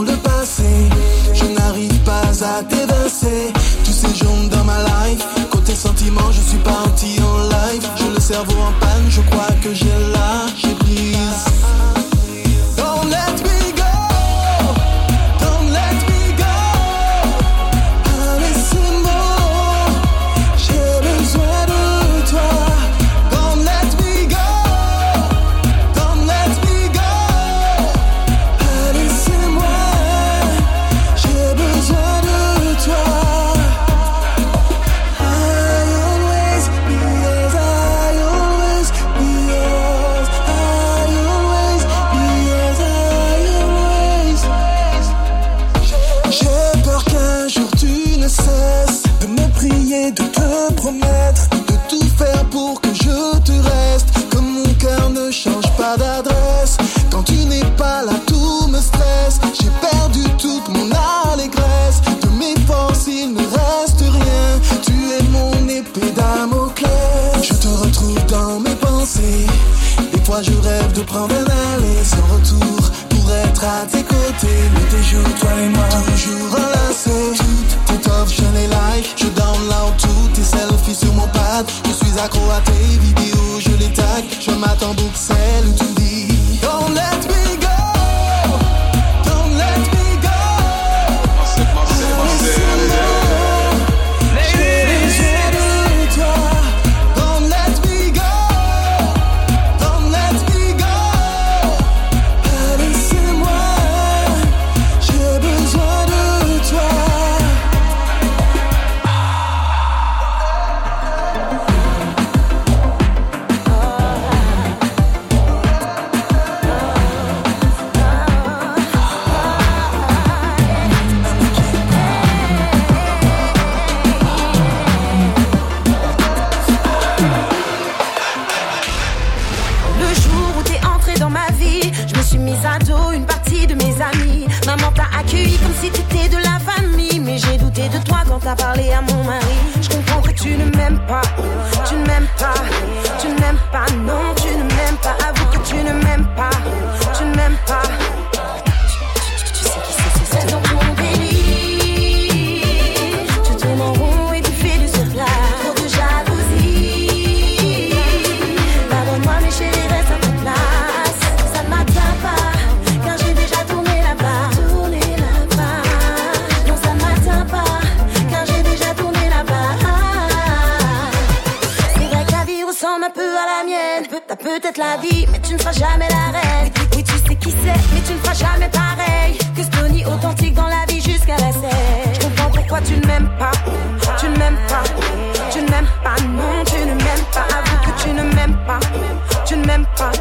le passé. Je n'arrive pas à t'évincer. Promettre, de tout faire pour que je te reste. Que mon cœur ne change pas d'adresse. Quand tu n'es pas là, tout me stresse. J'ai perdu toute mon allégresse. De mes forces, il ne reste rien. Tu es mon épée Damoclès. Je te retrouve dans mes pensées. Des fois, je rêve de prendre un aller sans retour pour être à tes côtés. Mais tes jours, toi et moi, toujours accro à tes vidéos, je les tag. Je m'attends donc celle où tu si t'étais de la famille. Mais j'ai douté de toi quand t'as parlé à mon mari. Je comprends que tu ne m'aimes pas, tu ne m'aimes pas, tu ne m'aimes pas, non, tu ne m'aimes pas. Mais tu ne feras jamais la reine. Oui, tu sais qui c'est, mais tu ne feras jamais pareil. Que Stony authentique dans la vie jusqu'à la scène. Je comprends pourquoi tu ne m'aimes pas. Tu ne m'aimes pas. Tu ne m'aimes pas, non, tu ne m'aimes pas. Avoue que tu ne m'aimes pas. Tu ne m'aimes pas.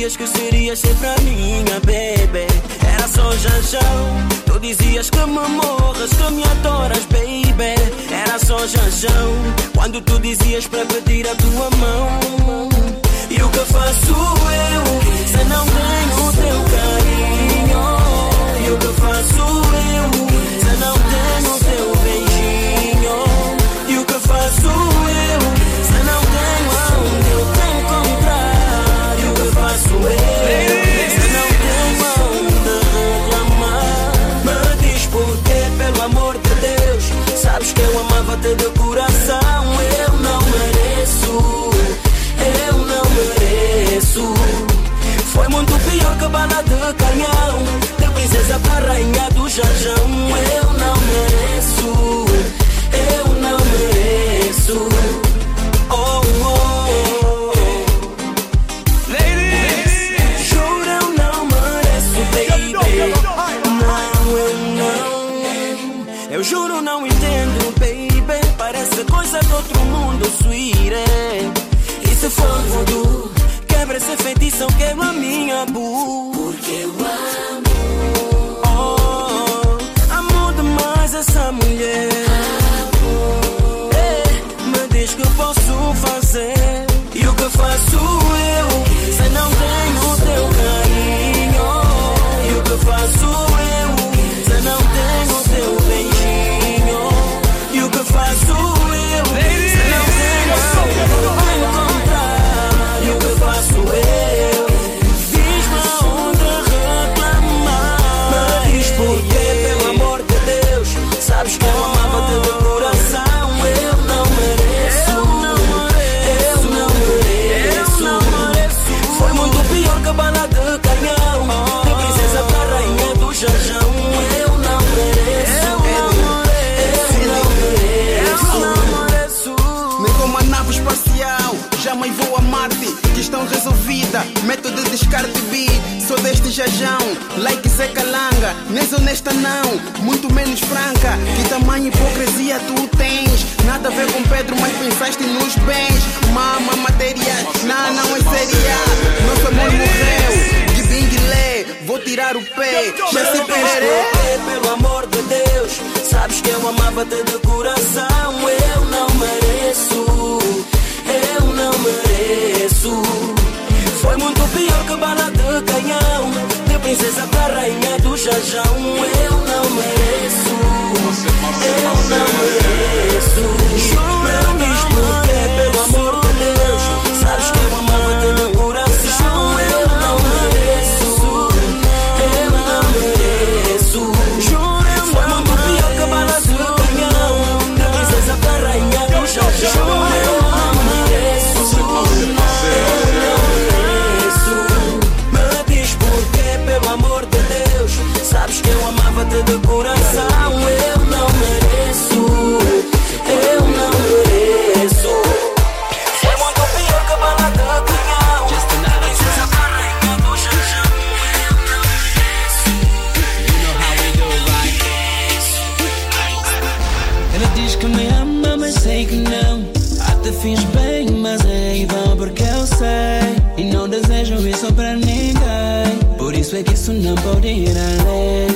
Dizias que serias sempre a minha, baby Era só Janjão Tu dizias que me morras, que me adoras, baby. Era só Janjão Quando tu dizias para pedir a tua mão. E o que faço eu Se não tenho o teu carinho? E o que faço eu chajão, eu não mereço, eu não mereço. Oh, oh, oh. Ladies, juro eu não mereço, baby. Não, eu não. Eu juro não entendo, baby. Parece coisa do outro mundo, sweetie. E se for voodoo, quebra esse feitiço, queima minha bu. Porque eu Que faço eu, honesta não, muito menos franca. Que tamanho hipocrisia tu tens? Nada a ver com Pedro, mas pensaste nos bens. Mama, matéria, não, não é seria. Nosso amor morreu, de binguilé. Vou tirar o pé, já se pererê. Porque, pelo amor de Deus, sabes que eu amava-te de coração. Eu não mereço, eu não mereço. Foi muito pior que bala de canhão. Princesa pra rainha do jajão. Eu não mereço, eu não mereço. Não diz ir além.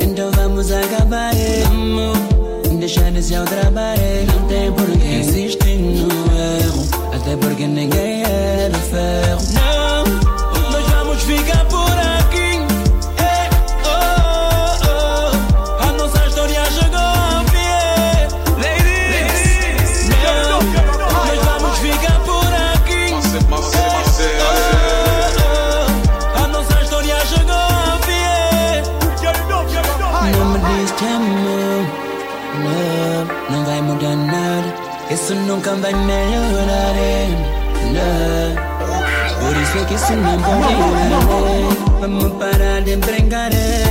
Então vamos acabar, amor. Deixar esse ao trabalho. Não tem por que insistir no erro. Até porque ninguém é de ferro. Não, isso não pode. Vamos parar de brincar é,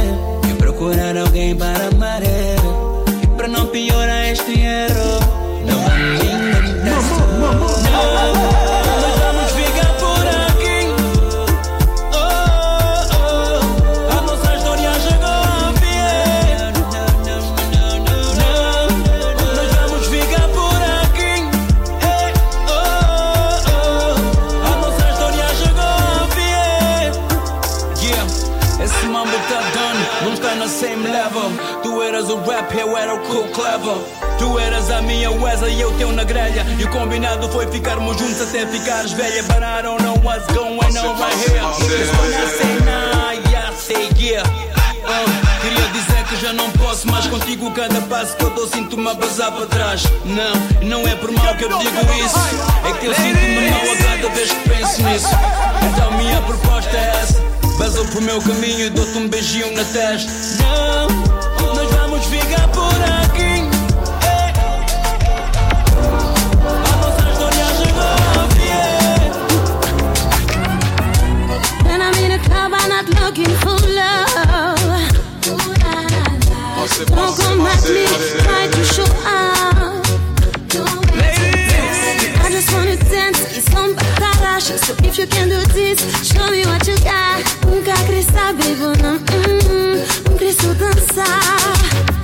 e procurar alguém para amar same level. Tu eras o rap, eu era o cool clever. Tu eras a minha Wesley e eu teu na grelha. E o combinado foi ficarmos juntos até ficares velha. But I don't know what's going on right here. It's when I say nah, yeah, say yeah. Uh, queria dizer que já não posso mais contigo. Cada passo que eu dou sinto-me a basar para trás. Não, não é por mal que eu digo isso. É que eu sinto-me mal a cada vez que penso nisso. Basou pro meu caminho e dou-te um beijinho na testa. Não, nós vamos ficar por aqui. Looking for love. Don't come at me, try to show up. Just wanna dance, it's some backlash. So if you can do this, show me what you got. Nunca saber, vou não, hum, não queria só dançar.